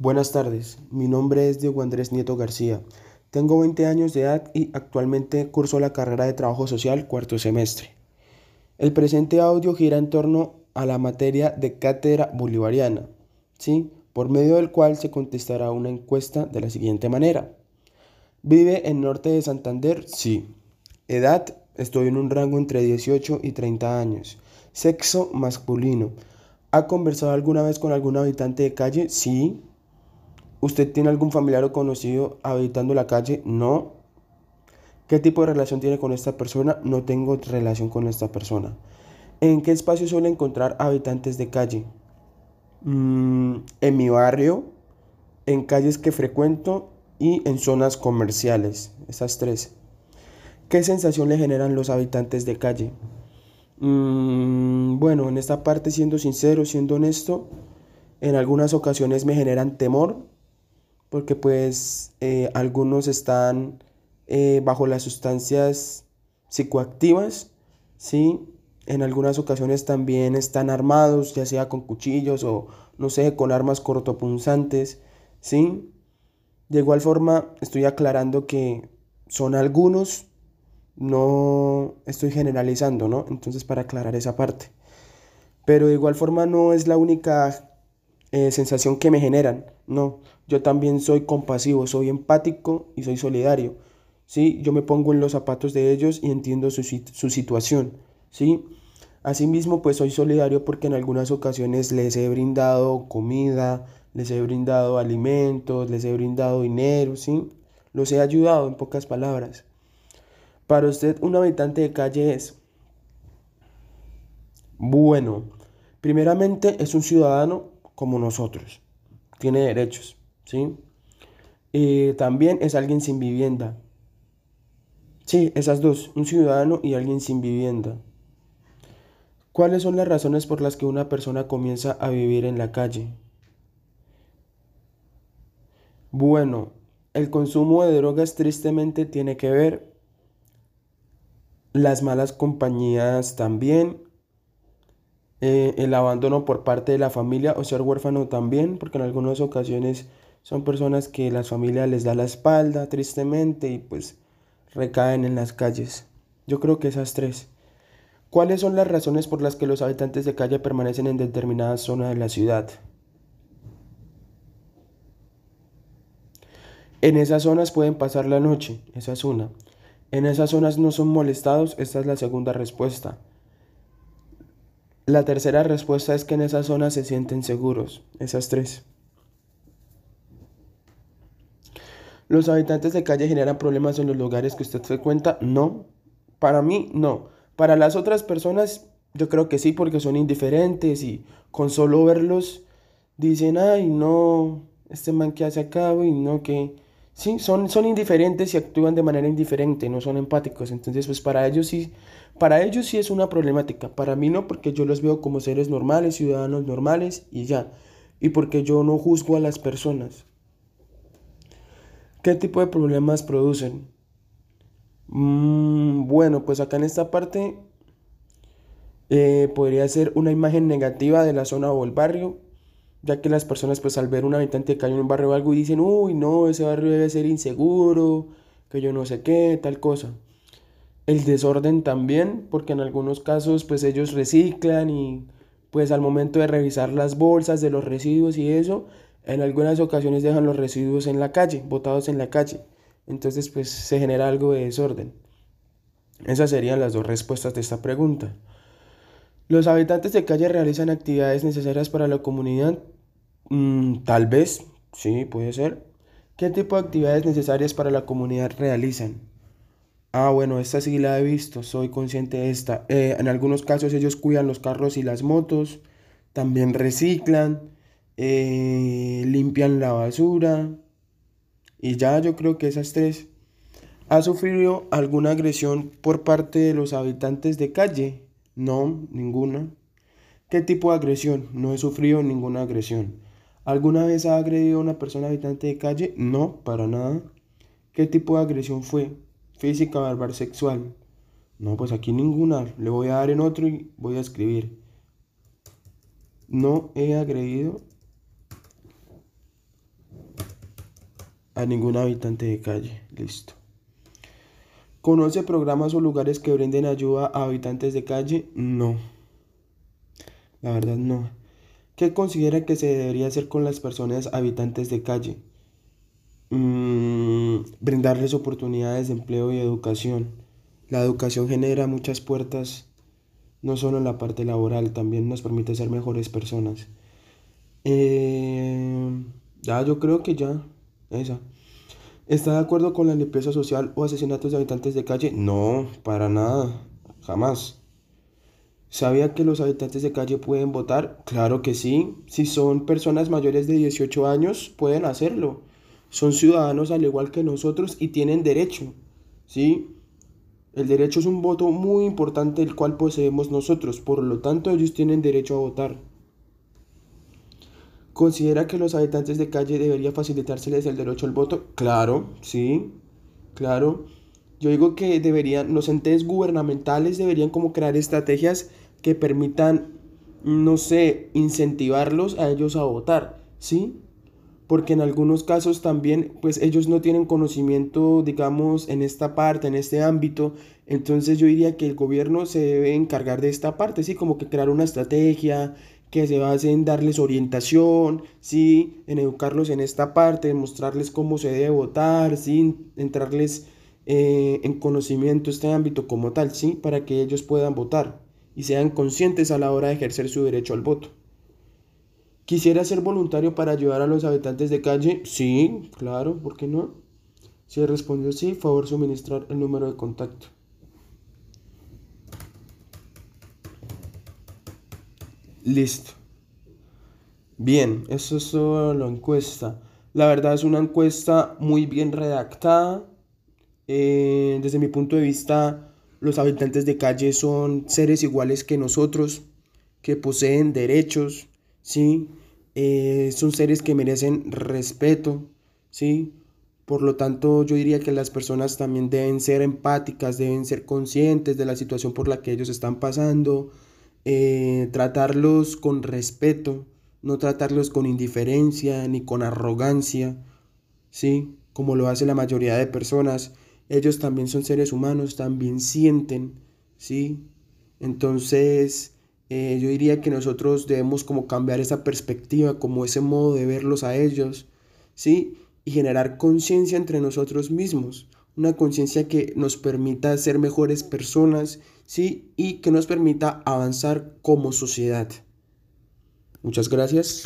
Buenas tardes, mi nombre es Diego Andrés Nieto García. Tengo 20 años de edad y actualmente curso la carrera de Trabajo Social cuarto semestre. El presente audio gira en torno a la materia de cátedra bolivariana, ¿sí? por medio del cual se contestará una encuesta de la siguiente manera. ¿Vive en norte de Santander? Sí. Edad, estoy en un rango entre 18 y 30 años. Sexo, masculino. ¿Ha conversado alguna vez con algún habitante de calle? Sí. ¿Usted tiene algún familiar o conocido habitando la calle? No. ¿Qué tipo de relación tiene con esta persona? No tengo relación con esta persona. ¿En qué espacio suele encontrar habitantes de calle? Mm, en mi barrio, en calles que frecuento y en zonas comerciales. Esas tres. ¿Qué sensación le generan los habitantes de calle? Mm, bueno, en esta parte, siendo sincero, siendo honesto, en algunas ocasiones me generan temor porque pues eh, algunos están eh, bajo las sustancias psicoactivas, ¿sí? En algunas ocasiones también están armados, ya sea con cuchillos o no sé, con armas cortopunzantes, ¿sí? De igual forma, estoy aclarando que son algunos, no estoy generalizando, ¿no? Entonces, para aclarar esa parte. Pero de igual forma no es la única eh, sensación que me generan. No, yo también soy compasivo, soy empático y soy solidario. ¿sí? Yo me pongo en los zapatos de ellos y entiendo su, su situación. ¿sí? Asimismo, pues soy solidario porque en algunas ocasiones les he brindado comida, les he brindado alimentos, les he brindado dinero, ¿sí? Los he ayudado en pocas palabras. Para usted, un habitante de calle es, bueno, primeramente es un ciudadano como nosotros. Tiene derechos, ¿sí? Y también es alguien sin vivienda. Sí, esas dos, un ciudadano y alguien sin vivienda. ¿Cuáles son las razones por las que una persona comienza a vivir en la calle? Bueno, el consumo de drogas tristemente tiene que ver, las malas compañías también, eh, el abandono por parte de la familia o ser huérfano también, porque en algunas ocasiones son personas que las familias les da la espalda tristemente y pues recaen en las calles. Yo creo que esas tres. ¿Cuáles son las razones por las que los habitantes de calle permanecen en determinada zona de la ciudad? En esas zonas pueden pasar la noche, esa es una. En esas zonas no son molestados, esta es la segunda respuesta. La tercera respuesta es que en esa zona se sienten seguros. Esas tres. ¿Los habitantes de calle generan problemas en los lugares que usted frecuenta? No. Para mí, no. Para las otras personas, yo creo que sí, porque son indiferentes y con solo verlos dicen, ay, no, este man que hace acá, y no, que... Sí, son, son indiferentes y actúan de manera indiferente, no son empáticos. Entonces, pues para ellos sí para ellos sí es una problemática, para mí no, porque yo los veo como seres normales, ciudadanos normales y ya. Y porque yo no juzgo a las personas. ¿Qué tipo de problemas producen? Mm, bueno, pues acá en esta parte eh, podría ser una imagen negativa de la zona o el barrio, ya que las personas pues al ver un habitante que cae en un barrio o algo dicen, uy, no, ese barrio debe ser inseguro, que yo no sé qué, tal cosa el desorden también, porque en algunos casos pues ellos reciclan y pues al momento de revisar las bolsas de los residuos y eso, en algunas ocasiones dejan los residuos en la calle, botados en la calle. Entonces pues se genera algo de desorden. Esas serían las dos respuestas de esta pregunta. ¿Los habitantes de calle realizan actividades necesarias para la comunidad? Mm, tal vez, sí, puede ser. ¿Qué tipo de actividades necesarias para la comunidad realizan? Ah, bueno, esta sí la he visto, soy consciente de esta. Eh, en algunos casos ellos cuidan los carros y las motos, también reciclan, eh, limpian la basura. Y ya yo creo que esas tres. ¿Ha sufrido alguna agresión por parte de los habitantes de calle? No, ninguna. ¿Qué tipo de agresión? No he sufrido ninguna agresión. ¿Alguna vez ha agredido a una persona habitante de calle? No, para nada. ¿Qué tipo de agresión fue? física, verbal, sexual. No, pues aquí ninguna. Le voy a dar en otro y voy a escribir. No he agredido A ningún habitante de calle. Listo. ¿Conoce programas o lugares que brinden ayuda a habitantes de calle? No. La verdad no. ¿Qué considera que se debería hacer con las personas habitantes de calle? Mm, brindarles oportunidades de empleo y educación. La educación genera muchas puertas, no solo en la parte laboral, también nos permite ser mejores personas. Eh, ya, yo creo que ya, esa. ¿Está de acuerdo con la limpieza social o asesinatos de habitantes de calle? No, para nada, jamás. ¿Sabía que los habitantes de calle pueden votar? Claro que sí. Si son personas mayores de 18 años, pueden hacerlo. Son ciudadanos al igual que nosotros y tienen derecho. ¿Sí? El derecho es un voto muy importante el cual poseemos nosotros. Por lo tanto, ellos tienen derecho a votar. ¿Considera que los habitantes de calle debería facilitárseles el derecho al voto? Claro, sí, claro. Yo digo que deberían, los entes gubernamentales deberían como crear estrategias que permitan, no sé, incentivarlos a ellos a votar, ¿sí? Porque en algunos casos también, pues ellos no tienen conocimiento, digamos, en esta parte, en este ámbito. Entonces yo diría que el gobierno se debe encargar de esta parte, ¿sí? Como que crear una estrategia, que se base en darles orientación, ¿sí? en educarlos en esta parte, en mostrarles cómo se debe votar, ¿sí? entrarles eh, en conocimiento este ámbito como tal, ¿sí? para que ellos puedan votar y sean conscientes a la hora de ejercer su derecho al voto. ¿Quisiera ser voluntario para ayudar a los habitantes de calle? Sí, claro, ¿por qué no? Si respondió sí, favor suministrar el número de contacto. Listo. Bien, eso es toda la encuesta. La verdad es una encuesta muy bien redactada. Eh, desde mi punto de vista, los habitantes de calle son seres iguales que nosotros, que poseen derechos, ¿sí? Eh, son seres que merecen respeto, ¿sí? Por lo tanto, yo diría que las personas también deben ser empáticas, deben ser conscientes de la situación por la que ellos están pasando, eh, tratarlos con respeto, no tratarlos con indiferencia ni con arrogancia, ¿sí? Como lo hace la mayoría de personas. Ellos también son seres humanos, también sienten, ¿sí? Entonces, eh, yo diría que nosotros debemos como cambiar esa perspectiva, como ese modo de verlos a ellos, ¿sí? Y generar conciencia entre nosotros mismos una conciencia que nos permita ser mejores personas, ¿sí? Y que nos permita avanzar como sociedad. Muchas gracias.